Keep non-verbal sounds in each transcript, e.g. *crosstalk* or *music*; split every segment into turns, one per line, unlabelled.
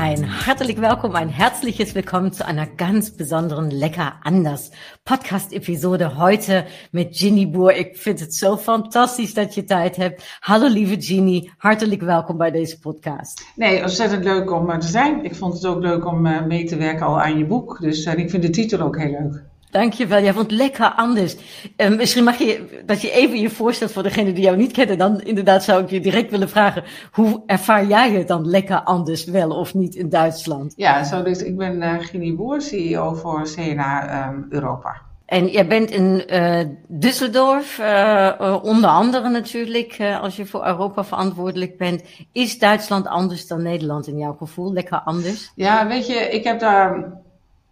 Ein hartelijk welkom, ein herzliches Willkommen zu einer ganz besonderen Lecker anders Podcast-Episode heute mit Ginny Boer. Ik vind het zo fantastisch dat je tijd hebt. Hallo lieve Ginny, hartelijk welkom bij deze podcast.
Nee, ontzettend leuk om er te zijn. Ik vond het ook leuk om uh, mee te werken al aan je boek. Dus uh, ik vind de titel ook heel leuk.
Dankjewel. Jij vond lekker anders. Um, misschien mag je dat je even je voorstelt voor degene die jou niet kennen. Dan inderdaad zou ik je direct willen vragen. Hoe ervaar jij het dan lekker anders wel of niet in Duitsland?
Ja, zo dus ik ben uh, Ginny Boer, CEO voor CNA um, Europa.
En jij bent in uh, Düsseldorf, uh, onder andere natuurlijk, als je voor Europa verantwoordelijk bent. Is Duitsland anders dan Nederland in jouw gevoel? Lekker anders?
Ja, weet je, ik heb daar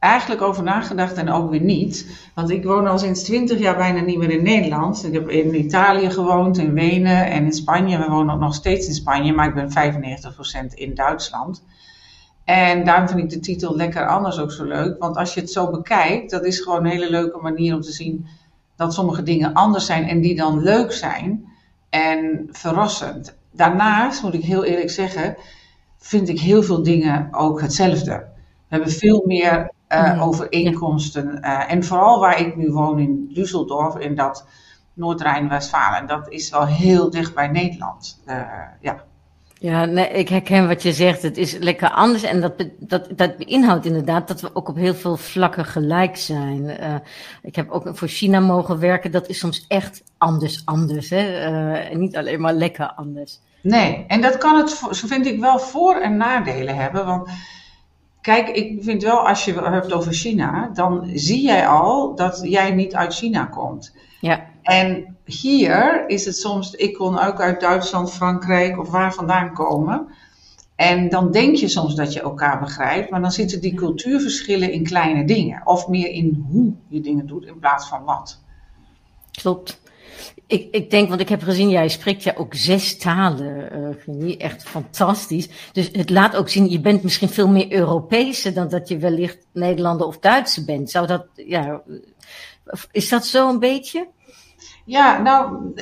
eigenlijk over nagedacht en ook weer niet. Want ik woon al sinds 20 jaar bijna niet meer in Nederland. Ik heb in Italië gewoond, in Wenen en in Spanje. We wonen nog steeds in Spanje, maar ik ben 95% in Duitsland. En daarom vind ik de titel Lekker Anders ook zo leuk. Want als je het zo bekijkt, dat is gewoon een hele leuke manier om te zien dat sommige dingen anders zijn en die dan leuk zijn en verrassend. Daarnaast, moet ik heel eerlijk zeggen, vind ik heel veel dingen ook hetzelfde. We hebben veel meer uh, mm. overeenkomsten. Uh, en vooral waar ik nu woon in Düsseldorf, in dat Noord-Rijn-Westfalen. Dat is wel heel dicht bij Nederland. Uh, ja.
Ja, nee, ik herken wat je zegt. Het is lekker anders. En dat, dat, dat inhoudt inderdaad dat we ook op heel veel vlakken gelijk zijn. Uh, ik heb ook voor China mogen werken. Dat is soms echt anders, anders. Hè? Uh, en niet alleen maar lekker anders.
Nee, en dat kan het, zo vind ik, wel voor- en nadelen hebben. Want Kijk, ik vind wel, als je het hebt over China, dan zie jij al dat jij niet uit China komt.
Ja.
En hier is het soms, ik kon ook uit Duitsland, Frankrijk of waar vandaan komen. En dan denk je soms dat je elkaar begrijpt, maar dan zitten die cultuurverschillen in kleine dingen. Of meer in hoe je dingen doet in plaats van wat.
Klopt. Ik, ik denk, want ik heb gezien, jij spreekt ja ook zes talen, uh, echt fantastisch. Dus het laat ook zien, je bent misschien veel meer Europese dan dat je wellicht Nederlander of Duitse bent. Zou dat, ja, is dat zo een beetje?
Ja, nou,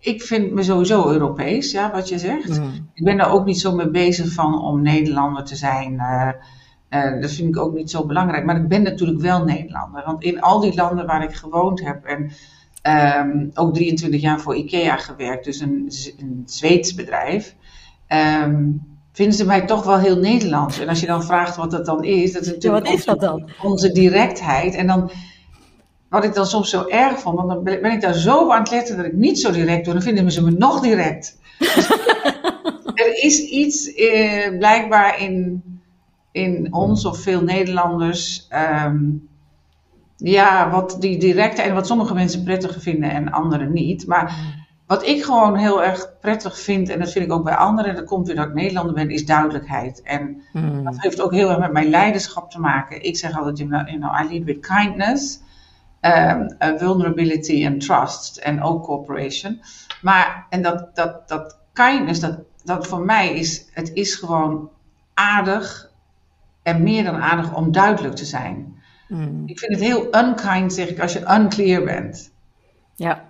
ik vind me sowieso Europees, ja, wat je zegt. Mm. Ik ben daar ook niet zo mee bezig van om Nederlander te zijn. Uh, uh, dat vind ik ook niet zo belangrijk. Maar ik ben natuurlijk wel Nederlander. Want in al die landen waar ik gewoond heb en Um, ook 23 jaar voor IKEA gewerkt, dus een, een Zweeds bedrijf. Um, vinden ze mij toch wel heel Nederlands. En als je dan vraagt wat dat dan is, dat is natuurlijk
ja, wat is dat dan?
onze directheid. En dan, wat ik dan soms zo erg vond, want dan ben ik daar zo aan het letten dat ik niet zo direct doe, dan vinden ze me nog direct. Dus *laughs* er is iets eh, blijkbaar in, in ons of veel Nederlanders. Um, ja, wat die directe en wat sommige mensen prettig vinden en anderen niet. Maar wat ik gewoon heel erg prettig vind, en dat vind ik ook bij anderen, en dat komt weer dat ik Nederlander ben, is duidelijkheid. En mm. dat heeft ook heel erg met mijn leiderschap te maken. Ik zeg altijd, you know, I lead with kindness, um, vulnerability and trust, en ook cooperation. Maar, en dat, dat, dat kindness, dat, dat voor mij is, het is gewoon aardig en meer dan aardig om duidelijk te zijn. Mm. Ik vind het heel unkind, zeg ik, als je unclear bent.
Ja,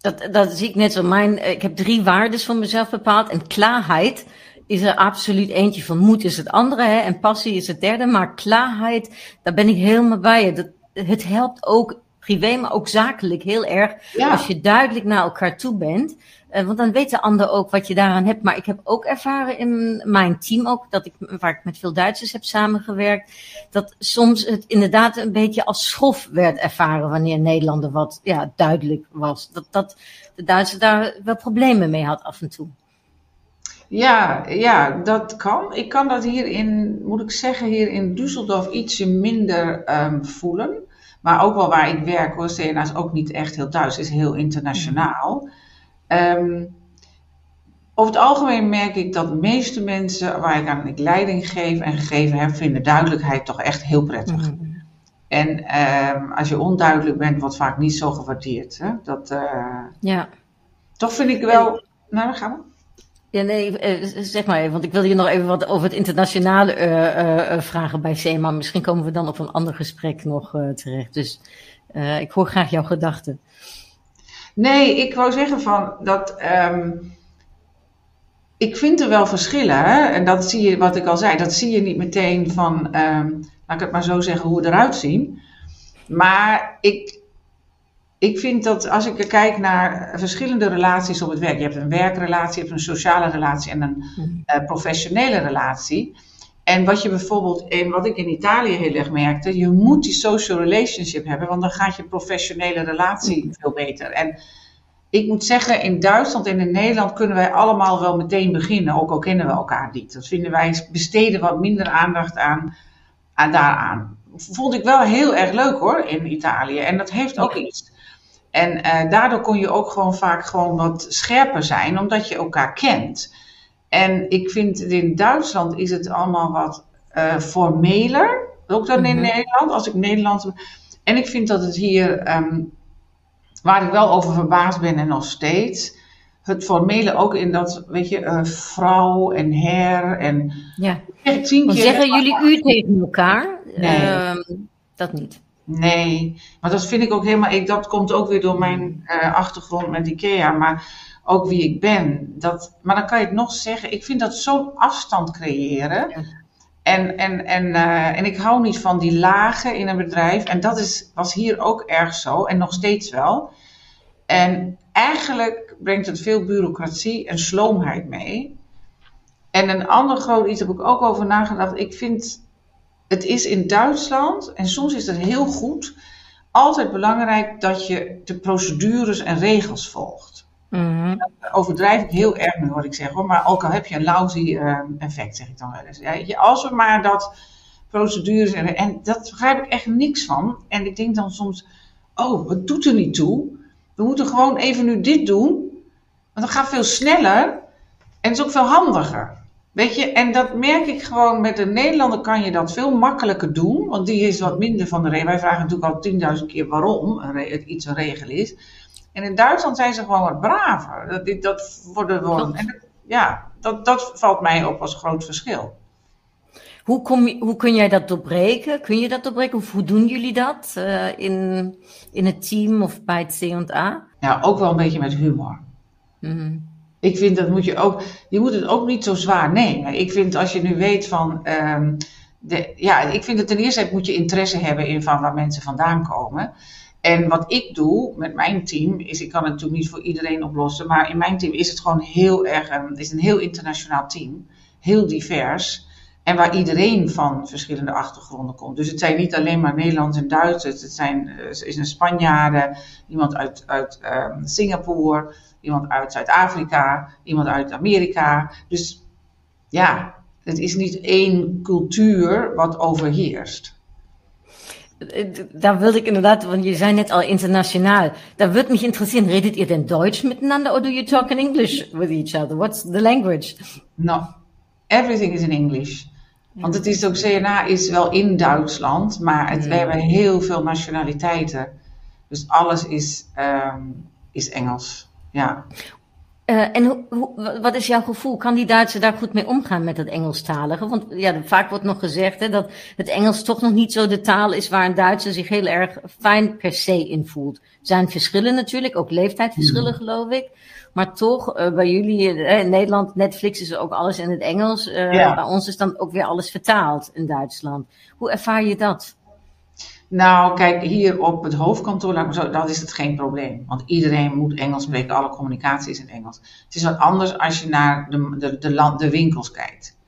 dat, dat zie ik net zo. Mijn, ik heb drie waarden van mezelf bepaald. En klaarheid is er absoluut eentje van. Moed is het andere hè, en passie is het derde. Maar klaarheid, daar ben ik helemaal bij. Dat, het helpt ook privé, maar ook zakelijk heel erg. Ja. Als je duidelijk naar elkaar toe bent. Uh, want dan weet de ander ook wat je daaraan hebt. Maar ik heb ook ervaren in mijn team ook, dat ik, waar ik met veel Duitsers heb samengewerkt, dat soms het inderdaad een beetje als schof werd ervaren wanneer Nederlander wat ja, duidelijk was. Dat, dat de Duitsers daar wel problemen mee had af en toe.
Ja, ja, dat kan. Ik kan dat hier in, moet ik zeggen, hier in Düsseldorf ietsje minder um, voelen. Maar ook wel waar ik werk hoor, CNA is ook niet echt heel Duits, is heel internationaal. Um, over het algemeen merk ik dat de meeste mensen waar ik aan ik leiding geef en gegeven heb, vinden duidelijkheid toch echt heel prettig. Mm. En um, als je onduidelijk bent, wordt vaak niet zo gewaardeerd. Hè? Dat, uh,
ja.
Toch vind ik wel. Nou, dan gaan we.
Ja, nee, eh, zeg maar even, want ik wil je nog even wat over het internationale uh, uh, vragen bij SEMA. Misschien komen we dan op een ander gesprek nog terecht. Dus ik hoor graag jouw gedachten.
Nee, ik wou zeggen van dat. Um, ik vind er wel verschillen. Hè? En dat zie je, wat ik al zei, dat zie je niet meteen van, um, laat ik het maar zo zeggen, hoe we eruit zien. Maar ik, ik vind dat als ik kijk naar verschillende relaties op het werk. Je hebt een werkrelatie, je hebt een sociale relatie en een uh, professionele relatie. En wat je bijvoorbeeld, en wat ik in Italië heel erg merkte, je moet die social relationship hebben, want dan gaat je professionele relatie veel beter. En ik moet zeggen, in Duitsland en in Nederland kunnen wij allemaal wel meteen beginnen, ook al kennen we elkaar niet. Dat vinden wij, besteden wat minder aandacht aan, aan daaraan. Vond ik wel heel erg leuk hoor, in Italië. En dat heeft ook iets. En uh, daardoor kon je ook gewoon vaak gewoon wat scherper zijn, omdat je elkaar kent. En ik vind in Duitsland is het allemaal wat uh, formeler, ook dan in mhm. Nederland, als ik Nederlands. En ik vind dat het hier um, Waar ik wel over verbaasd ben en nog steeds. Het formele ook in dat, weet je, uh, vrouw en her en...
Ja. Tien keer, zeggen jullie u tegen elkaar?
Nee. Uh,
dat niet.
Nee, maar dat vind ik ook helemaal... Ik, dat komt ook weer door mijn uh, achtergrond met IKEA, maar ook wie ik ben. Dat, maar dan kan je het nog zeggen. Ik vind dat zo'n afstand creëren. Ja. En, en, en, uh, en ik hou niet van die lagen in een bedrijf. En dat is, was hier ook erg zo. En nog steeds wel. En eigenlijk brengt het veel bureaucratie en sloomheid mee. En een ander groot iets heb ik ook over nagedacht. Ik vind, het is in Duitsland, en soms is het heel goed, altijd belangrijk dat je de procedures en regels volgt. Mm overdrijf ik heel erg nu wat ik zeg hoor, maar ook al heb je een lousy uh, effect, zeg ik dan wel eens. Ja, als we maar dat procedures en, en dat begrijp ik echt niks van. En ik denk dan soms, oh, wat doet er niet toe? We moeten gewoon even nu dit doen, want dat gaat veel sneller en het is ook veel handiger. Weet je, en dat merk ik gewoon met een Nederlander kan je dat veel makkelijker doen, want die is wat minder van de regel. Wij vragen natuurlijk al tienduizend keer waarom iets een regel is. En in Duitsland zijn ze gewoon wat braver. Dat, dat worden gewoon, en dat, ja, dat, dat valt mij op als groot verschil.
Hoe, kom je, hoe kun jij dat doorbreken? Kun je dat doorbreken? Of hoe doen jullie dat uh, in, in het team of bij het C&A?
Ja, ook wel een beetje met humor. Mm Ik vind dat moet je ook, je moet het ook niet zo zwaar nemen. Ik vind als je nu weet van, um, de, ja, ik vind het ten eerste moet je interesse hebben in van waar mensen vandaan komen. En wat ik doe met mijn team, is ik kan het natuurlijk niet voor iedereen oplossen, maar in mijn team is het gewoon heel erg, een, is een heel internationaal team, heel divers. En waar iedereen van verschillende achtergronden komt. Dus het zijn niet alleen maar Nederlands en Duitsers. Het zijn, uh, is een Spanjaarden, iemand uit, uit um, Singapore, iemand uit Zuid-Afrika, iemand uit Amerika. Dus ja, het is niet één cultuur wat overheerst.
Da würde ich inderdaad, want je zei net al internationaal. Da würde mich interessieren, redet ihr denn Deutsch miteinander or do you talk in English with each other? What's the language?
No, everything is in English. Want het is ook, CNA is wel in Duitsland, maar het, we hebben heel veel nationaliteiten. Dus alles is, um, is Engels. Ja.
Uh, en hoe, wat is jouw gevoel? Kan die Duitsers daar goed mee omgaan met het Engelstalige? Want ja, vaak wordt nog gezegd hè, dat het Engels toch nog niet zo de taal is waar een Duitser zich heel erg fijn per se in voelt. Er zijn verschillen natuurlijk, ook leeftijdsverschillen hmm. geloof ik. Maar toch, uh, bij jullie uh, in Nederland, Netflix is ook alles in het Engels. Ja. Bij ons is dan ook weer alles vertaald in Duitsland. Hoe ervaar je dat?
Nou, kijk, hier op het hoofdkantoor, laat zo, is het geen probleem. Want iedereen moet Engels spreken, alle communicatie is in Engels. Het is wat anders als je naar de, de, de, land, de winkels kijkt.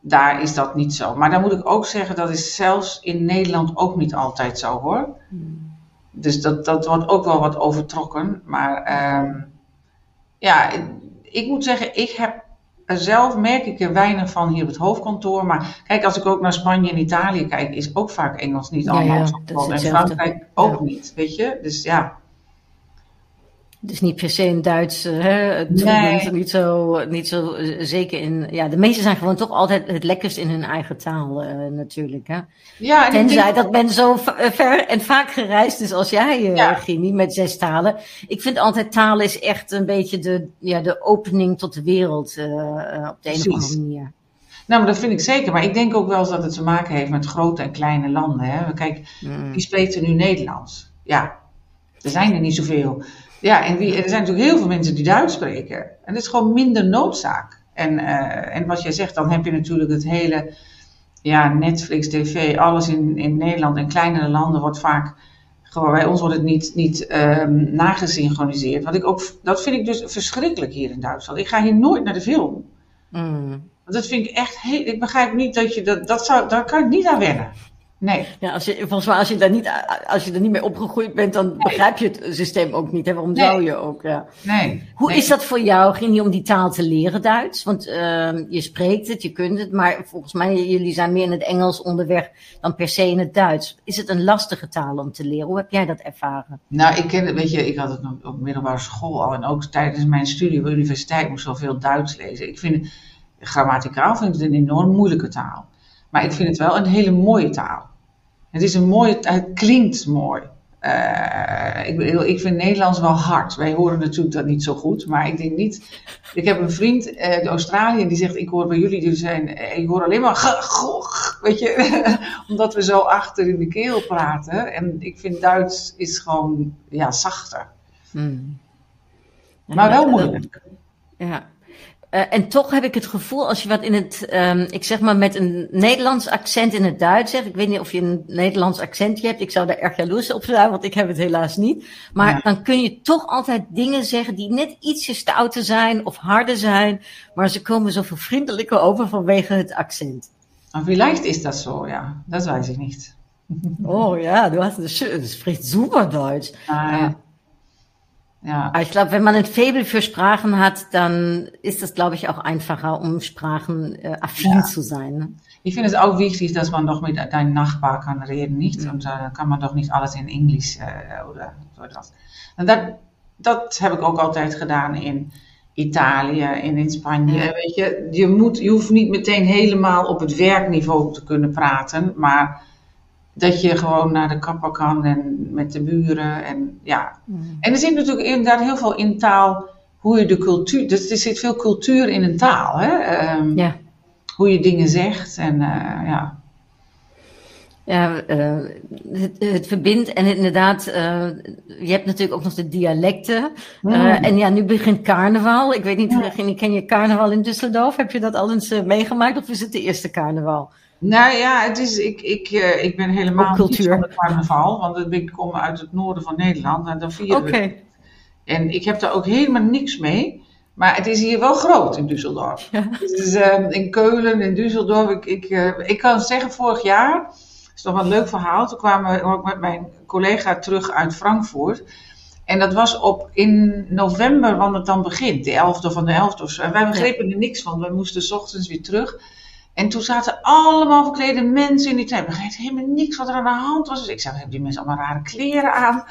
Daar is dat niet zo. Maar dan moet ik ook zeggen, dat is zelfs in Nederland ook niet altijd zo hoor. Hmm. Dus dat, dat wordt ook wel wat overtrokken. Maar um, ja, ik moet zeggen, ik heb zelf merk ik er weinig van hier op het hoofdkantoor. Maar kijk, als ik ook naar Spanje en Italië kijk, is ook vaak Engels niet allemaal ja, ja, En Frankrijk ook niet, weet je. Dus ja.
Dus niet per se in Duits, uh, hè, nee. niet, zo, niet zo uh, zeker in. Ja, de meesten zijn gewoon toch altijd het lekkerst in hun eigen taal, uh, natuurlijk. Hè? Ja, en Tenzij denk... dat men zo ver en vaak gereisd is als jij, ja. Gini, met zes talen. Ik vind altijd taal is echt een beetje de, ja, de opening tot de wereld op de een of andere manier.
Nou, maar dat vind ik zeker. Maar ik denk ook wel eens dat het te maken heeft met grote en kleine landen. Hè? Kijk, mm. wie spreekt er nu Nederlands? Ja, er zijn er niet zoveel. Ja, en er zijn natuurlijk heel veel mensen die Duits spreken. En dat is gewoon minder noodzaak. En, uh, en wat jij zegt, dan heb je natuurlijk het hele ja, Netflix, tv, alles in, in Nederland en kleinere landen wordt vaak gewoon bij ons wordt het niet, niet um, nagesynchroniseerd. Wat ik ook, dat vind ik dus verschrikkelijk hier in Duitsland. Ik ga hier nooit naar de film. Mm. Want dat vind ik echt heel. Ik begrijp niet dat je dat. dat zou, daar kan ik niet aan wennen. Nee.
Ja, als je, volgens mij, als je, daar niet, als je er niet mee opgegroeid bent, dan begrijp je het systeem ook niet. Hè? Waarom zou je ook? Ja.
Nee.
Hoe is dat voor jou? Ging je om die taal te leren Duits? Want uh, je spreekt het, je kunt het, maar volgens mij, jullie zijn meer in het Engels onderweg dan per se in het Duits. Is het een lastige taal om te leren? Hoe heb jij dat ervaren?
Nou, ik ken het, weet je, ik had het op middelbare school al en ook tijdens mijn studie op universiteit moest ik zoveel Duits lezen. Ik vind, grammaticaal vind ik het een enorm moeilijke taal. Maar ik vind het wel een hele mooie taal. Het is een mooie, het klinkt mooi. Uh, ik, ik vind Nederlands wel hard. Wij horen natuurlijk dat niet zo goed, maar ik denk niet. Ik heb een vriend, uh, de Australië, die zegt: Ik hoor bij jullie, dus zijn, eh, ik hoor alleen maar. Weet je, *laughs* omdat we zo achter in de keel praten. En ik vind Duits is gewoon ja, zachter. Hmm. maar wel moeilijk.
Ja, uh, en toch heb ik het gevoel, als je wat in het, um, ik zeg maar met een Nederlands accent in het Duits zegt. Ik weet niet of je een Nederlands accentje hebt. Ik zou daar erg jaloers op zijn, want ik heb het helaas niet. Maar dan kun je toch altijd dingen zeggen die net ietsje stouter zijn of harder zijn. Maar ze komen zoveel vriendelijker over vanwege het accent.
En vielleicht is dat zo, ja. Dat weet ik niet.
Oh ja, du hast, spricht super Deutsch.
Ah, ja.
Ja. Aber ich glaube, wenn man ein Faible für Sprachen hat, dann ist es, glaube ich, auch einfacher, um Sprachen äh, affin ja. zu sein. Ne?
Ich finde es auch wichtig, dass man doch mit deinem Nachbar kann reden, nicht? Ja. Und da äh, kann man doch nicht alles in Englisch äh, oder so. En dat, dat heb ik ook altijd gedaan in Italië en in Spanje. Ja. Weet je, je, moet, je hoeft niet meteen helemaal op het werkniveau te kunnen praten, maar dat je gewoon naar de kapper kan en met de buren. En, ja. Mm. en er zit natuurlijk inderdaad heel veel in taal, hoe je de cultuur, dus er zit veel cultuur in een taal. Hè? Um, ja. Hoe je dingen zegt en uh, ja.
Ja, uh, het, het, verbindt en inderdaad, uh, je hebt natuurlijk ook nog de dialecten. En ja, nu begint carnaval. Ik weet niet, ja. ken je carnaval in Düsseldorf? Heb je dat al eens meegemaakt of is het de eerste carnaval?
Nou ja, het is, ik, ik, uh, ik ben helemaal niet van het carnaval, want ik kom uit het noorden van Nederland en dan vieren okay. we En ik heb daar ook helemaal niks mee. Maar het is hier wel groot in Düsseldorf. Ja. Dus uh, in Keulen, in Düsseldorf. Ik, ik, uh, ik kan zeggen, vorig jaar, dat is toch wel een leuk verhaal. Toen kwamen we ook met mijn collega terug uit Frankfurt. En dat was op in november, wanneer het dan begint, de 11e van de 11e of zo. En wij begrepen er niks van. We moesten s ochtends weer terug. En toen zaten allemaal verklede mensen in die trein. Ik begreep helemaal niks wat er aan de hand was. Dus ik zei, hebben die mensen allemaal rare kleren aan?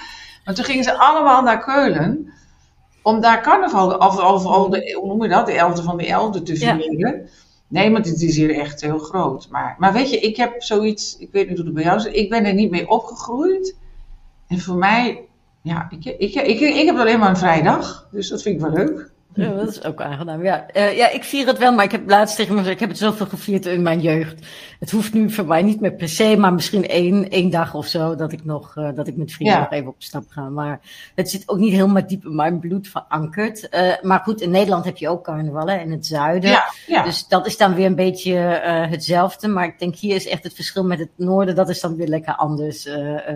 Maar toen gingen ze allemaal naar Keulen. Om daar carnaval, of, of, of de, hoe noem je dat, de elfde van de elfde te vieren. Ja. Nee, maar het is hier echt heel groot. Maar, maar weet je, ik heb zoiets, ik weet niet hoe het bij jou is. Ik ben er niet mee opgegroeid. En voor mij, ja, ik, ik, ik, ik, ik heb alleen maar een vrijdag. Dus dat vind ik wel leuk.
Ja, dat is ook aangenaam. Ja. Uh, ja, ik vier het wel, maar ik heb laatst tegen me gezegd, ik heb het zoveel gevierd in mijn jeugd. Het hoeft nu voor mij niet meer per se, maar misschien één, één dag of zo, dat ik nog, uh, dat ik met vrienden ja. nog even op stap ga. Maar het zit ook niet helemaal diep in mijn bloed verankerd. Uh, maar goed, in Nederland heb je ook carnaval, hè, in het zuiden. Ja, ja. Dus dat is dan weer een beetje hetzelfde. Maar ik denk hier is echt het verschil met het noorden, dat is dan weer lekker anders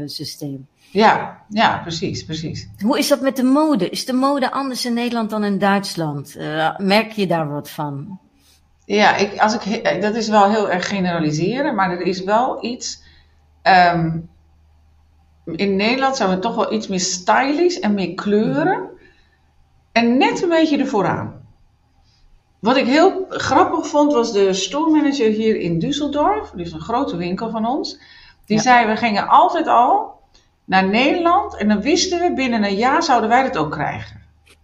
systeem.
Ja, ja, precies, precies.
Hoe is dat met de mode? Is de mode anders in Nederland dan in Duitsland? Uh, merk je daar wat van?
Ja, ik, als ik, dat is wel heel erg generaliseren, maar er is wel iets. Um, in Nederland zijn we toch wel iets meer stylish en meer kleuren. En net een beetje ervoor aan. Wat ik heel grappig vond, was de stoormanager hier in Düsseldorf. Dus een grote winkel van ons. Die ja. zei, we gingen altijd al naar Nederland en dan wisten we binnen een jaar zouden wij het ook krijgen.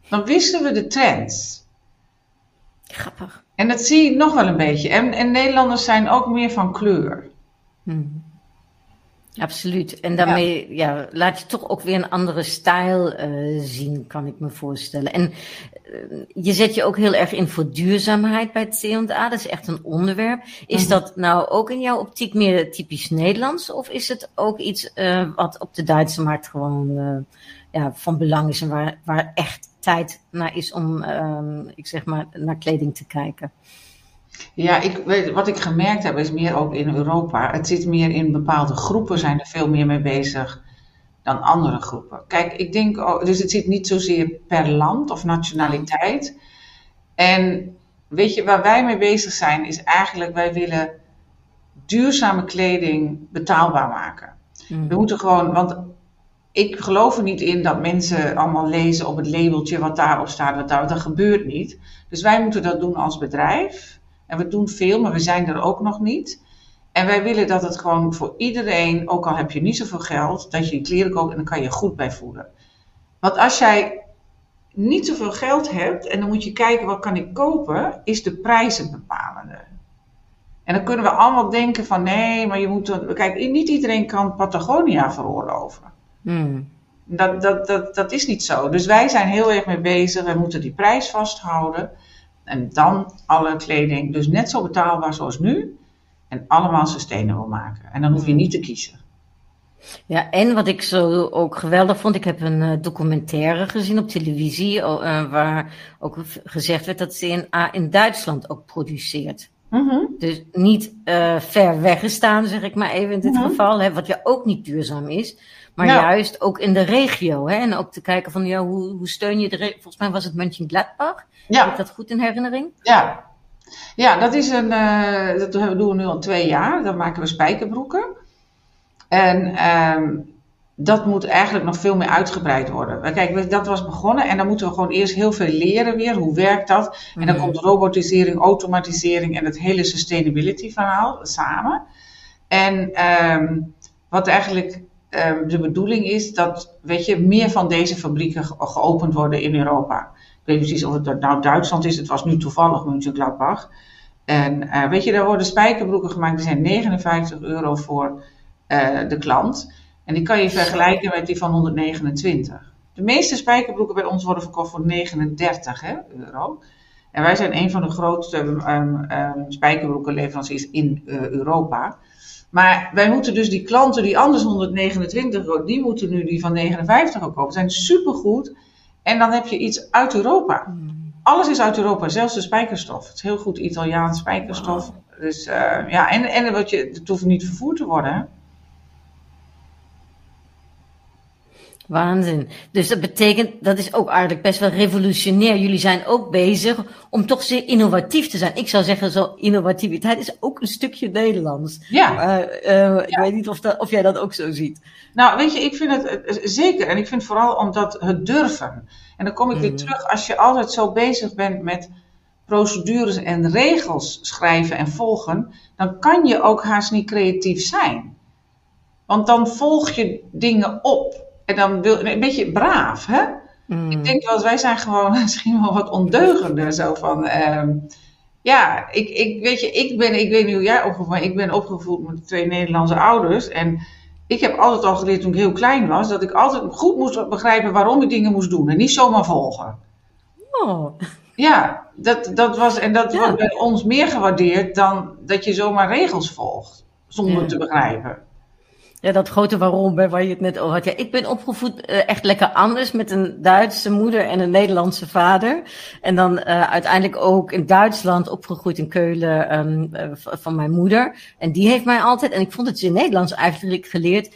dan wisten we de trends.
Grappig.
En dat zie ik nog wel een beetje. En, en Nederlanders zijn ook meer van kleur.
Hmm. Absoluut. En daarmee ja. laat je toch ook weer een andere stijl uh, zien, kan ik me voorstellen. En uh, je zet je ook heel erg in voor duurzaamheid bij het C&A. Dat is echt een onderwerp. Is mm -hmm. dat nou ook in jouw optiek meer typisch Nederlands? Of is het ook iets uh, wat op de Duitse markt gewoon ja, van belang is en waar, waar echt tijd naar is om, ik zeg maar, naar kleding te kijken?
Ja, ik, weet, wat ik gemerkt heb is meer ook in Europa. Het zit meer in bepaalde groepen, zijn er veel meer mee bezig dan andere groepen. Kijk, ik denk, dus het zit niet zozeer per land of nationaliteit. En weet je, waar wij mee bezig zijn, is eigenlijk, wij willen duurzame kleding betaalbaar maken. Mm. We moeten gewoon, want ik geloof er niet in dat mensen allemaal lezen op het labeltje wat daarop staat, wat daar, dat gebeurt niet. Dus wij moeten dat doen als bedrijf. En we doen veel, maar we zijn er ook nog niet. En wij willen dat het gewoon voor iedereen, ook al heb je niet zoveel geld, dat je je kleren koopt en dan kan je goed bij voelen. Want als jij niet zoveel geld hebt en dan moet je kijken wat kan ik kopen, is de prijs het bepalende. En dan kunnen we allemaal denken van nee, maar je moet. Kijk, niet iedereen kan Patagonia veroorloven.
Hmm.
Dat, dat, dat, dat is niet zo. Dus wij zijn heel erg mee bezig. We moeten die prijs vasthouden. En dan alle kleding, dus net zo betaalbaar zoals nu. En allemaal sustainable maken. En dan hoef je niet te kiezen.
Ja, en wat ik zo ook geweldig vond, ik heb een uh, documentaire gezien op televisie, uh, waar ook gezegd werd dat CNA in Duitsland ook produceert.
Mm -hmm.
Dus niet uh, ver weggestaan, zeg ik maar even in dit mm -hmm. geval, hè, wat ja ook niet duurzaam is. Maar juist ook in de regio. Hè? En ook te kijken van ja, hoe, hoe steun je de regio. Volgens mij was het Mönchengladbach. Heb
Ja,
ik dat goed in herinnering?
ja. Ja, dat is een, eh, dat doen we nu al twee jaar. Dan maken we spijkerbroeken. En ehm, dat moet eigenlijk nog veel meer uitgebreid worden. Kijk, dat was begonnen en dan moeten we gewoon eerst heel veel leren weer. Hoe werkt dat? En dan
Mhm.
komt robotisering, automatisering en het hele sustainability verhaal samen. En ehm, wat eigenlijk ehm, de bedoeling is, dat weet je, meer van deze fabrieken ge- geopend worden in Europa. Ik weet niet precies of het nou Duitsland is, het was nu toevallig Mönchengladbach. En eh, weet je, daar worden spijkerbroeken gemaakt, die zijn 59 euro voor eh, de klant. En die kan je vergelijken met die van 129. De meeste spijkerbroeken bij ons worden verkocht voor 39 hè, euro. En wij zijn een van de grootste um, um, spijkerbroekenleveranciers in uh, Europa. Maar wij moeten dus die klanten die anders 129 euro, die moeten nu die van 59 euro kopen. zijn supergoed. En dan heb je iets uit Europa. Alles is uit Europa, zelfs de spijkerstof. Het is heel goed Italiaans spijkerstof. Dus uh, ja, en, en wat je, het hoeft niet vervoerd te worden. Hè?
Waanzin. Dus dat betekent, dat is ook eigenlijk best wel revolutionair. Jullie zijn ook bezig om toch zeer innovatief te zijn. Ik zou zeggen, zo innovativiteit is ook een stukje Nederlands.
Ja.
Uh, uh, Ik weet niet of, dat, of jij dat ook zo ziet.
Nou, weet je, ik vind het zeker. En ik vind vooral omdat het durven. En dan kom ik weer terug. Als je altijd zo bezig bent met procedures en regels schrijven en volgen, dan kan je ook haast niet creatief zijn. Want dan volg je dingen op. En dan wil een beetje braaf, hè?
Mm.
Ik denk wel, wij zijn gewoon *laughs* misschien wel wat ondeugender. Zo van, ehm, ja, ik, ik, weet je, ik ben, ik weet niet hoe jij opgevoed bent. Ik ben opgevoed met twee Nederlandse ouders. En ik heb altijd al geleerd toen ik heel klein was, dat ik altijd goed moest begrijpen waarom ik dingen moest doen. En niet zomaar volgen.
Oh.
Ja, dat, dat was, en dat
Ja.
wordt bij ons meer gewaardeerd dan dat je zomaar regels volgt. Zonder
Ja.
te begrijpen.
Ja, dat grote waarom, hè, waar je het net over had. Ja, ik ben opgevoed uh, echt lekker anders met een Duitse moeder en een Nederlandse vader. En dan uh, uiteindelijk ook in Duitsland opgegroeid in Keulen um, uh, van mijn moeder. En die heeft mij altijd, en ik vond het in Nederlands eigenlijk geleerd.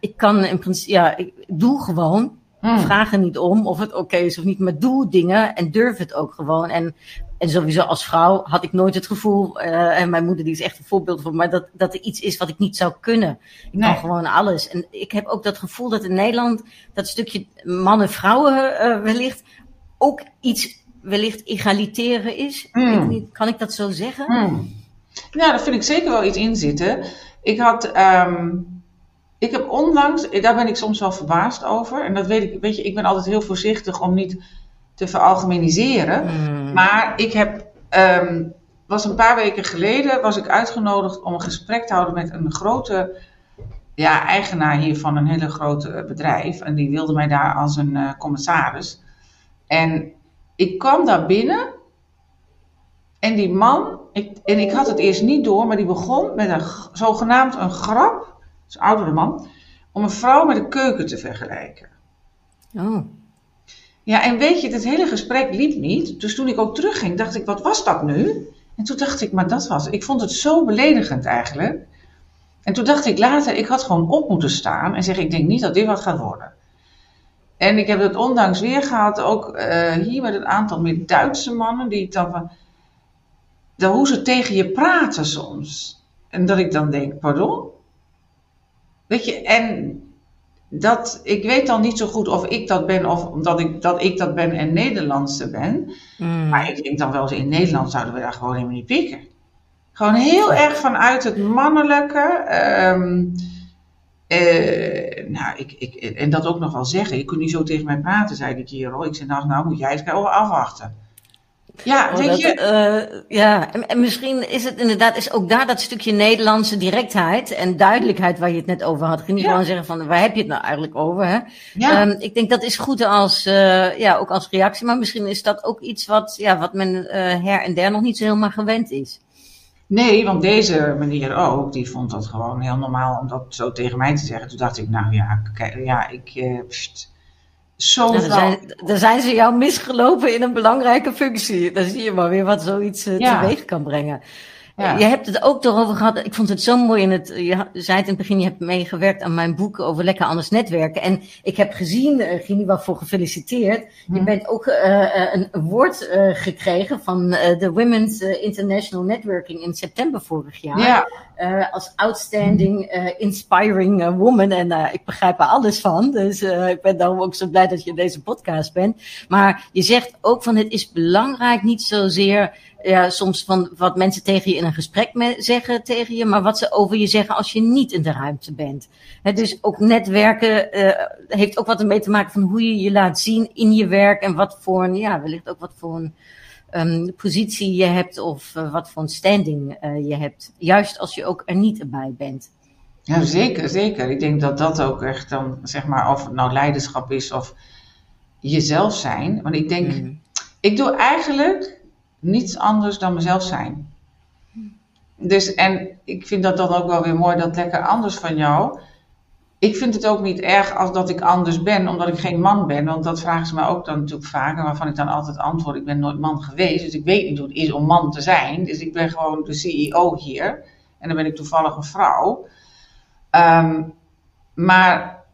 Ik kan in principe, ja, ik doe gewoon.
Hmm.
Vraag er niet om of het oké okay is of niet, maar doe dingen en durf het ook gewoon. En, en sowieso als vrouw had ik nooit het gevoel, uh, en mijn moeder die is echt een voorbeeld van, maar dat, dat er iets is wat ik niet zou kunnen. Ik
Nee.
kan gewoon alles. En ik heb ook dat gevoel dat in Nederland dat stukje mannen-vrouwen uh, wellicht ook iets wellicht egaliteren is.
Mm.
Ik niet, kan ik dat zo zeggen?
Hmm. Ja, daar vind ik zeker wel iets in zitten. Ik had, um, ik heb onlangs, daar ben ik soms wel verbaasd over. En dat weet ik, weet je, ik ben altijd heel voorzichtig om niet te veralgemeniseren.
Mm.
Maar ik heb, ehm, was een paar weken geleden, was ik uitgenodigd om een gesprek te houden met een grote ja, eigenaar hier van een hele grote bedrijf. En die wilde mij daar als een eh, commissaris. En ik kwam daar binnen en die man, ik, en ik had het eerst niet door, maar die begon met een zogenaamd een grap, een oudere man, om een vrouw met een keuken te vergelijken.
Oh.
Ja, en weet je, het hele gesprek liep niet. Dus toen ik ook terugging, dacht ik, wat was dat nu? En toen dacht ik, maar dat was, ik vond het zo beledigend eigenlijk. En toen dacht ik later, ik had gewoon op moeten staan en zeggen, ik denk niet dat dit wat gaat worden. En ik heb het ondanks weer gehad, ook eh, hier met een aantal meer Duitse mannen, die ik dan van, hoe ze tegen je praten soms. En dat ik dan denk, pardon? Weet je, en dat, ik weet dan niet zo goed of ik dat ben of omdat ik dat, ik dat ben en Nederlandse ben.
Mm.
Maar ik denk dan wel eens, in Nederland zouden we daar gewoon helemaal niet pikken. Gewoon heel erg vanuit het mannelijke. ehm, eh, nou, ik, ik, en dat ook nog wel zeggen. Je kunt niet zo tegen mij praten, zei die kerel. Ik zei, nou, nou moet jij even afwachten. Ja,
Oh, dat,
je.
eh, ja, en, en misschien is het inderdaad is ook daar dat stukje Nederlandse directheid en duidelijkheid waar je het net over had. Ging niet
Ja.
gewoon zeggen van waar heb je het nou eigenlijk over? Hè?
Ja.
Ehm, ik denk dat is goed als, eh, ja, ook als reactie, maar misschien is dat ook iets wat, ja, wat men eh, her en der nog niet zo helemaal gewend is.
Nee, want deze meneer ook, die vond dat gewoon heel normaal om dat zo tegen mij te zeggen. Toen dacht ik, nou ja, kijk, ja ik. pst, zo
Nou, dan, zijn, dan zijn ze jou misgelopen in een belangrijke functie. Dan zie je maar weer wat zoiets eh,
Ja.
teweeg kan brengen.
Ja.
Je hebt het ook erover gehad. Ik vond het zo mooi in het. Je zei het in het begin. Je hebt meegewerkt aan mijn boek over lekker anders netwerken. En ik heb gezien, uh, Gini, waarvoor gefeliciteerd. Je
Hm.
bent ook uh, een uh, gekregen van uh, de Women's International Networking in september vorig jaar.
Ja.
Uh, als outstanding, uh, inspiring woman. En ik begrijp er alles van. Dus ik ben daarom ook zo blij dat je in deze podcast bent. Maar je zegt ook van het is belangrijk niet zozeer ja, soms van wat mensen tegen je in een gesprek me- zeggen tegen je, maar wat ze over je zeggen als je niet in de ruimte bent. He, dus ook netwerken uh, heeft ook wat ermee te maken van hoe je je laat zien in je werk en wat voor een, ja, wellicht ook wat voor een um, positie je hebt of uh, wat voor een standing uh, je hebt. Juist als je ook er niet bij bent.
Ja, zeker, zeker. Ik denk dat dat ook echt dan, zeg maar, of het nou leiderschap is of jezelf zijn. Want ik denk, mm. ik doe eigenlijk niets anders dan mezelf zijn. Dus, en ik vind dat dan ook wel weer mooi, dat lekker anders van jou. Ik vind het ook niet erg als dat ik anders ben, omdat ik geen man ben. Want dat vragen ze mij ook dan natuurlijk vaak. En waarvan ik dan altijd antwoord, ik ben nooit man geweest. Dus ik weet niet hoe het is om man te zijn. Dus ik ben gewoon de CEO hier. En dan ben ik toevallig een vrouw. Um, maar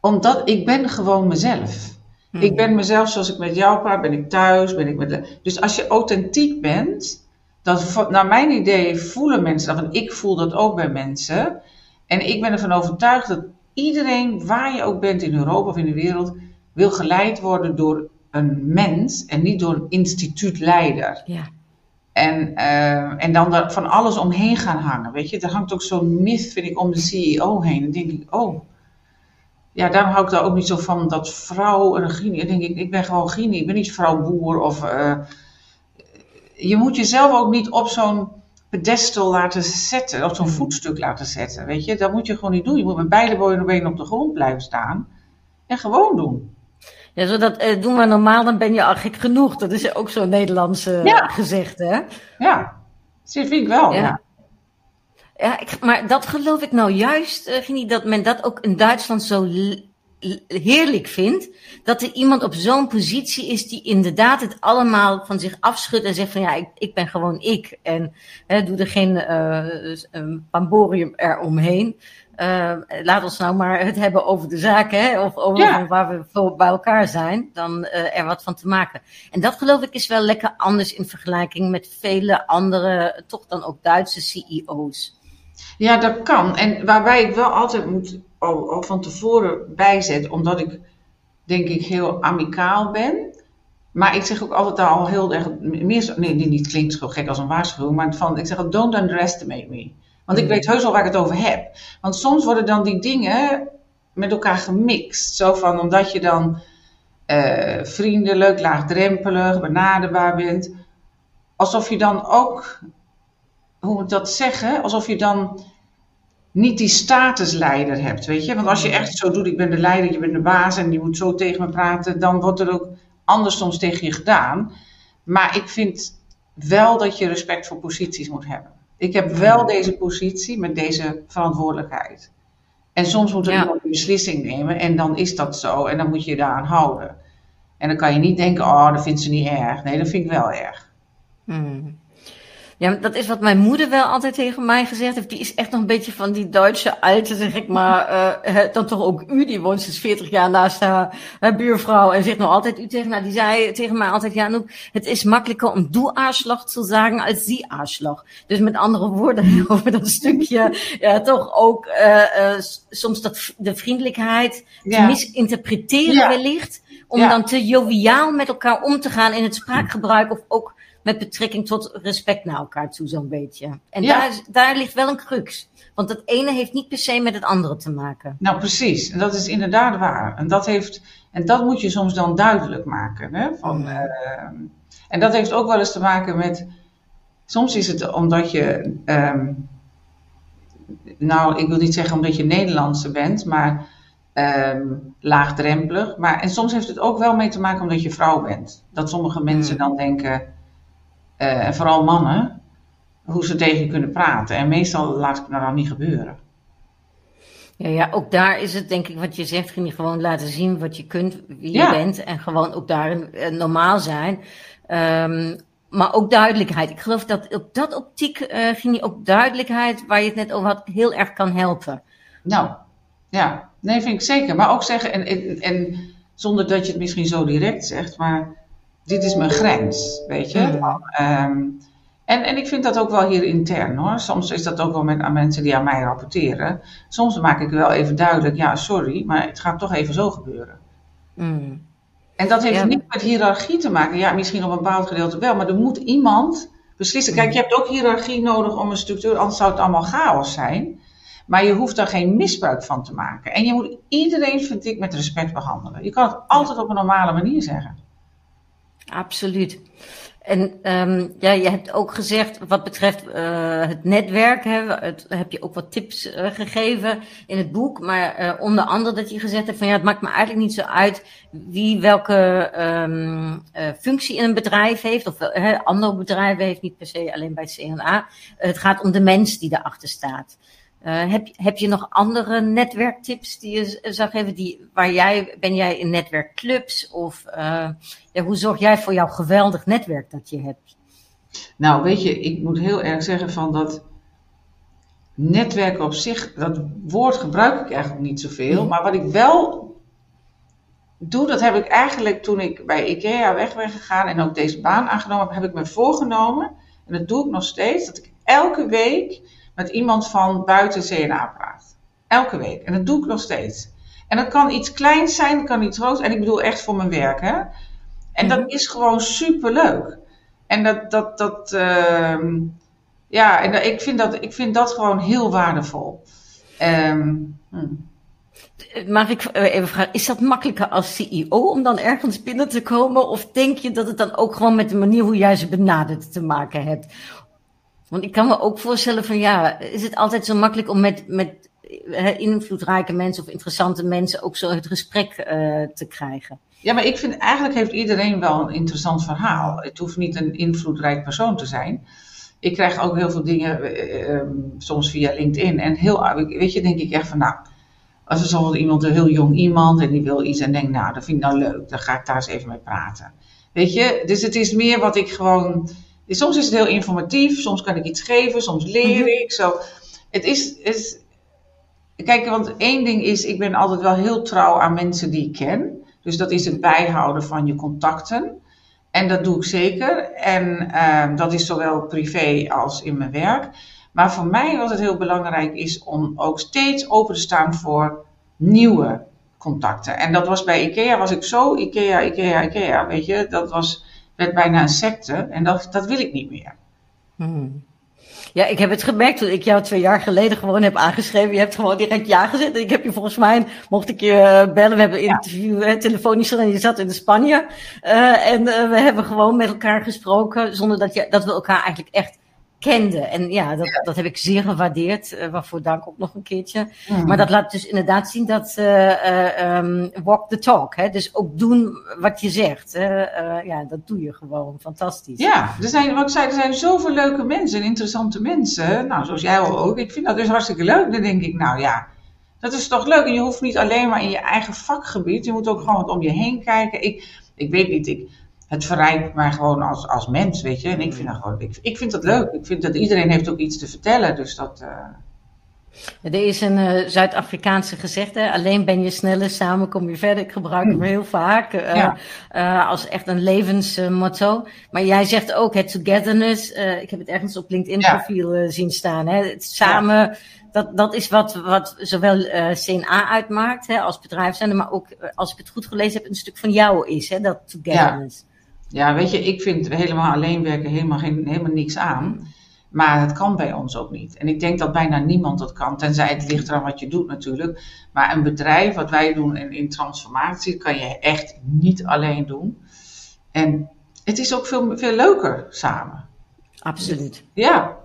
omdat ik ben gewoon mezelf. Hmm. Ik ben mezelf zoals ik met jou praat, ben ik thuis, ben ik met de... Dus als je authentiek bent, dat naar mijn idee voelen mensen dat, want ik voel dat ook bij mensen. En ik ben ervan overtuigd dat iedereen, waar je ook bent in Europa of in de wereld, wil geleid worden door een mens en niet door een instituutleider.
Ja.
En, uh, en dan er van alles omheen gaan hangen. Weet je, er hangt ook zo'n myth, vind ik, om de CEO heen. Dan denk ik, oh. Ja, daarom hou ik daar ook niet zo van dat vrouw en Gini. Dan denk ik, ik ben gewoon Gini. Ik ben niet vrouw boer of. Uh, je moet jezelf ook niet op zo'n pedestal laten zetten, op zo'n voetstuk laten zetten. Weet je, dat moet je gewoon niet doen. Je moet met beide benen op de grond blijven staan en gewoon doen.
Ja, zo dat uh, doen we normaal, dan ben je al gek genoeg. Dat is ook zo'n Nederlandse
ja.
gezegde, hè?
Ja, dat vind ik wel, ja. ja.
ja ik, maar dat geloof ik nou juist, uh, dat men dat ook in Duitsland zo heerlijk vindt. Dat er iemand op zo'n positie is die inderdaad het allemaal van zich afschudt en zegt van ja, ik, ik ben gewoon ik. En hè, doe er geen uh, um, pamborium eromheen. Uh, laat ons nou maar het hebben over de zaken, hè, of over ja. waar we voor bij elkaar zijn, dan uh, er wat van te maken. En dat geloof ik is wel lekker anders in vergelijking met vele andere, toch dan ook Duitse CEO's.
Ja, dat kan. En waarbij ik wel altijd moet al, al van tevoren bijzetten, omdat ik denk ik heel amicaal ben. Maar ik zeg ook altijd al heel erg, meer, nee, niet klinkt zo gek als een waarschuwing, maar van, ik zeg al, don't underestimate me. Want ik weet heus wel waar ik het over heb. Want soms worden dan die dingen met elkaar gemixt. Zo van, omdat je dan eh, vriendelijk, laagdrempelig, benaderbaar bent. Alsof je dan ook, hoe moet ik dat zeggen? Alsof je dan niet die statusleider hebt, weet je? Want als je echt zo doet, ik ben de leider, je bent de baas en je moet zo tegen me praten, dan wordt er ook anders soms tegen je gedaan. Maar ik vind wel dat je respect voor posities moet hebben. Ik heb wel deze positie met deze verantwoordelijkheid. En soms moet er
Ja.
iemand een beslissing nemen en dan is dat zo en dan moet je je daaraan houden. En dan kan je niet denken, oh, dat vindt ze niet erg. Nee, dat vind ik wel erg.
Hmm. Ja, dat is wat mijn moeder wel altijd tegen mij gezegd heeft. Die is echt nog een beetje van die Duitse alte, zeg ik maar. *laughs* eh, dan toch ook u, die woont sinds 40 jaar naast haar, haar buurvrouw. En zegt nog altijd u tegen haar. Die zei tegen mij altijd, ja, Anouk, het is makkelijker om du Arschloch te zeggen als sie Arschloch. Dus met andere woorden, *laughs* over dat stukje, ja, toch ook eh, eh, soms dat, de vriendelijkheid te misinterpreteren
Ja.
wellicht. Om
Ja.
dan te joviaal met elkaar om te gaan in het spraakgebruik. Of ook met betrekking tot respect naar elkaar toe, zo'n beetje. En
Ja.
daar, daar ligt wel een crux. Want het ene heeft niet per se met het andere te maken.
Nou, precies. En dat is inderdaad waar. En dat, heeft, en dat moet je soms dan duidelijk maken. Hè? Van,
Mhm.
ehm, en dat heeft ook wel eens te maken met. Soms is het omdat je. ehm, nou, ik wil niet zeggen omdat je Nederlandse bent, maar ehm, laagdrempelig. Maar, en soms heeft het ook wel mee te maken omdat je vrouw bent. Dat sommige mensen dan denken, eh, en vooral mannen, hoe ze tegen je kunnen praten. En meestal laat ik me dat dan niet gebeuren.
Ja, ja, ook daar is het denk ik wat je zegt, ging je gewoon laten zien wat je kunt, wie je bent. En gewoon ook daarin eh, normaal zijn. Ehm, maar ook duidelijkheid. Ik geloof dat op dat optiek eh, ging je ook duidelijkheid, waar je het net over had, heel erg kan helpen.
Nou, ja, nee, vind ik zeker. Maar ook zeggen, en, en, en zonder dat je het misschien zo direct zegt, maar dit is mijn grens, weet je. Ehm, en, en ik vind dat ook wel hier intern hoor. Soms is dat ook wel met aan mensen die aan mij rapporteren. Soms maak ik wel even duidelijk, ja, sorry, maar het gaat toch even zo gebeuren.
Mm.
En dat heeft
Ja.
niet met hiërarchie te maken. Ja, misschien op een bepaald gedeelte wel, maar er moet iemand beslissen. Kijk, je hebt ook hiërarchie nodig om een structuur, anders zou het allemaal chaos zijn. Maar je hoeft daar geen misbruik van te maken. En je moet iedereen, vind ik, met respect behandelen. Je kan het altijd op een normale manier zeggen.
Absoluut. En ehm, ja, je hebt ook gezegd, wat betreft eh, het netwerk, hè, het, heb je ook wat tips eh, gegeven in het boek. Maar eh, onder andere dat je gezegd hebt van ja, het maakt me eigenlijk niet zo uit wie welke ehm, eh, functie in een bedrijf heeft. Of andere bedrijven heeft, niet per se alleen bij CNA. het gaat om de mens die erachter staat. Eh, heb, heb je nog andere netwerktips die je zou geven? Die, waar jij, ben jij in netwerkclubs? Of eh, ja, hoe zorg jij voor jouw geweldig netwerk dat je hebt?
Nou, weet je, ik moet heel erg zeggen van dat netwerken op zich, dat woord gebruik ik eigenlijk niet zoveel. Maar wat ik wel doe, dat heb ik eigenlijk toen ik bij IKEA weg ben gegaan en ook deze baan aangenomen heb, heb ik me voorgenomen, en dat doe ik nog steeds, dat ik elke week met iemand van buiten CNA praat. Elke week. En dat doe ik nog steeds. En dat kan iets kleins zijn, dat kan iets groots. En ik bedoel echt voor mijn werk, hè. En dat is gewoon superleuk. En dat, dat, dat, ehm, ja, en dat- ik vind dat, ik vind dat gewoon heel waardevol.
Eh, Mag ik eh, even vragen, is dat makkelijker als CEO om dan ergens binnen te komen? Of denk je dat het dan ook gewoon met de manier hoe jij ze benadert te maken hebt? Want ik kan me ook voorstellen van ja, is het altijd zo makkelijk om met, met eh, invloedrijke mensen of interessante mensen ook zo het gesprek eh, te krijgen?
Ja, maar ik vind eigenlijk heeft iedereen wel een interessant verhaal. Het hoeft niet een invloedrijk persoon te zijn. Ik krijg ook heel veel dingen, eh, ehm, soms via LinkedIn. En heel, weet je, denk ik echt van, nou, als er zo iemand, een heel jong iemand, en die wil iets en denkt, nou, dat vind ik nou leuk, dan ga ik daar eens even mee praten. Weet je, dus het is meer wat ik gewoon, soms is het heel informatief, soms kan ik iets geven, soms leer
Mhm.
ik. Zo. Het is, is, kijk, want één ding is, ik ben altijd wel heel trouw aan mensen die ik ken. Dus dat is het bijhouden van je contacten. En dat doe ik zeker. En ehm, dat is zowel privé als in mijn werk. Maar voor mij was het heel belangrijk is om ook steeds open te staan voor nieuwe contacten. En dat was bij IKEA, was ik zo IKEA, IKEA, IKEA, weet je. Dat was, werd bijna een secte en dat, dat wil ik niet meer.
Hmm. Ja, ik heb het gemerkt toen ik jou twee jaar geleden gewoon heb aangeschreven. Je hebt gewoon direct ja gezet. Ik heb je volgens mij, mocht ik je uh, bellen, we hebben een interview uh, telefonisch en je zat in Spanje. Uh, en we hebben gewoon met elkaar gesproken zonder dat, je, dat we elkaar eigenlijk echt kende. En ja, dat, dat heb ik zeer gewaardeerd. Uh, waarvoor dank ook nog een keertje. Mm. Maar dat laat dus inderdaad zien dat uh, uh, um, walk the talk. Hè? Dus ook doen wat je zegt. ja, dat doe je gewoon. Fantastisch.
Ja, er zijn, wat ik zei, er zijn zoveel leuke mensen en interessante mensen. Nou, zoals jij ook. Ik vind dat dus hartstikke leuk. Dan denk ik, nou ja, dat is toch leuk. En je hoeft niet alleen maar in je eigen vakgebied. Je moet ook gewoon wat om je heen kijken. Ik, ik weet niet, ik het verrijkt mij gewoon als, als mens, weet je. En ik vind, dat gewoon, ik, ik vind dat leuk. Ik vind dat iedereen heeft ook iets te vertellen. Dus dat... Uh...
Er is een uh, Zuid-Afrikaanse gezegde, alleen ben je sneller, samen kom je verder. Ik gebruik hem heel vaak uh, ja. uh, als echt een levensmotto. Maar jij zegt ook het togetherness, ik heb het ergens op LinkedIn profiel ja. zien staan. Hè? Het samen, ja. dat, dat is wat, wat zowel CNA uitmaakt hè, als bedrijf maar ook, als ik het goed gelezen heb, een stuk van jou is, hè, dat togetherness.
Ja, weet je, ik vind helemaal alleen werken helemaal, geen, helemaal niks aan. Maar het kan bij ons ook niet. En ik denk dat bijna niemand dat kan, tenzij het ligt eraan wat je doet natuurlijk. Maar een bedrijf, wat wij doen in, in transformatie, kan je echt niet alleen doen. En het is ook veel, veel leuker samen.
Absoluut.
Ja.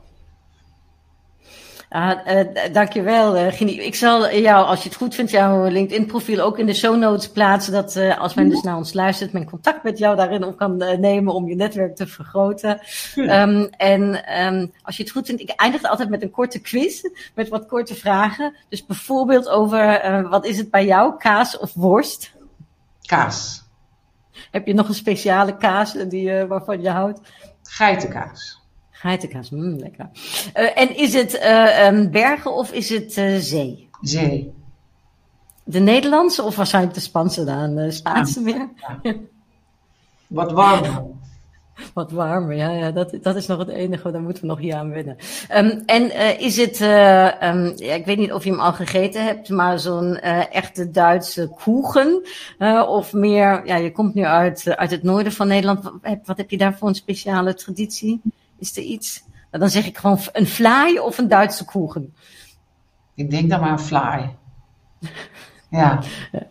Uh, uh, dankjewel, uh, Gini. Ik zal jou, als je het goed vindt, jouw LinkedIn-profiel ook in de show notes plaatsen. Dat uh, als men dus naar ons luistert, men contact met jou daarin op kan nemen om je netwerk te vergroten. Um, en um, als je het goed vindt, ik eindig altijd met een korte quiz, met wat korte vragen. Dus bijvoorbeeld over, wat is het bij jou, kaas of worst?
Kaas.
Heb je nog een speciale kaas die, waarvan je houdt?
Geitenkaas.
Geitenkaas, mm, lekker. Uh, en is het uh, um, bergen of is het uh, zee?
Zee.
De Nederlandse of waarschijnlijk de Spaanse dan? De Spaanse meer? Ja.
Wat warmer. *laughs*
Wat warmer, ja, ja dat, dat is nog het enige, daar moeten we nog hier aan wennen. Um, en is het, um, ja, ik weet niet of je hem al gegeten hebt, maar zo'n echte Duitse koegen? of meer, ja, je komt nu uit, uit het noorden van Nederland. Wat, wat heb je daar voor een speciale traditie? Is er iets? Nou, dan zeg ik gewoon een fly of een Duitse koegen.
Ik denk dan maar een fly. ja. *laughs*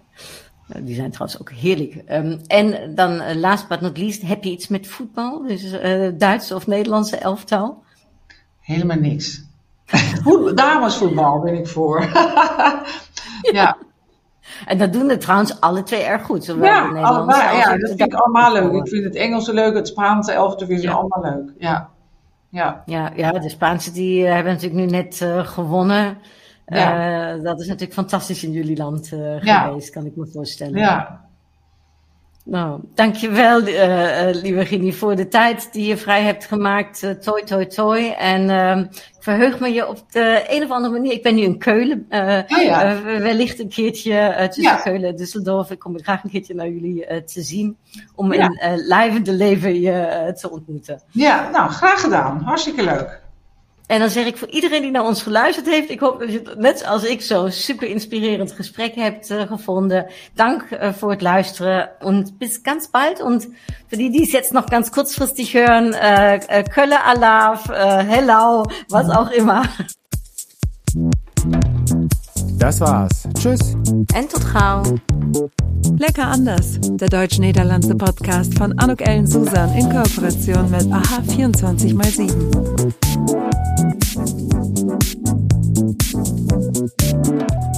Die zijn trouwens ook heerlijk. Um, en dan, uh, last but not least, heb je iets met voetbal? Dus uh, Duitse of Nederlandse elftal?
Helemaal niks. *laughs* Damesvoetbal ben ik voor. *laughs* ja.
En dat doen het trouwens alle twee erg goed.
Zowel ja, de allebei, ja dat vind ik allemaal leuk. Ik vind het Engelse leuk, het Spaanse elftal vind ik ja. allemaal leuk. Ja. Ja.
Ja, ja, de Spaanse die uh, hebben natuurlijk nu net uh, gewonnen. Ja. Uh, dat is natuurlijk fantastisch in jullie land ja. geweest, kan ik me voorstellen.
Ja.
Nou, dankjewel, lieve Gini, voor de tijd die je vrij hebt gemaakt. toi, toi, toi. En ehm, ik verheug me je op de een of andere manier. Ik ben nu in Keulen. Oh, ja. wellicht een keertje tussen ja. Keulen en Düsseldorf. Ik kom graag een keertje naar jullie te zien. Om in live leven je te ontmoeten.
Ja, nou, graag gedaan. Hartstikke leuk.
En dan zeg ik voor iedereen die naar ons geluisterd heeft, ik hoop dat je net als ik zo'n super inspirerend Gesprek hebt uh, gevonden. Dank uh, voor het luisteren und bis ganz bald. Und für die, die es jetzt noch ganz kurzfristig hören, äh, Kölle Alaf, äh, Hello, was auch immer.
Das war's. Tschüss.
En tot gauw.
Lecker anders. Der deutsch-niederlandse Podcast von Anuk Ellen Susan in Kooperation mit AHA 24x7. Thank you.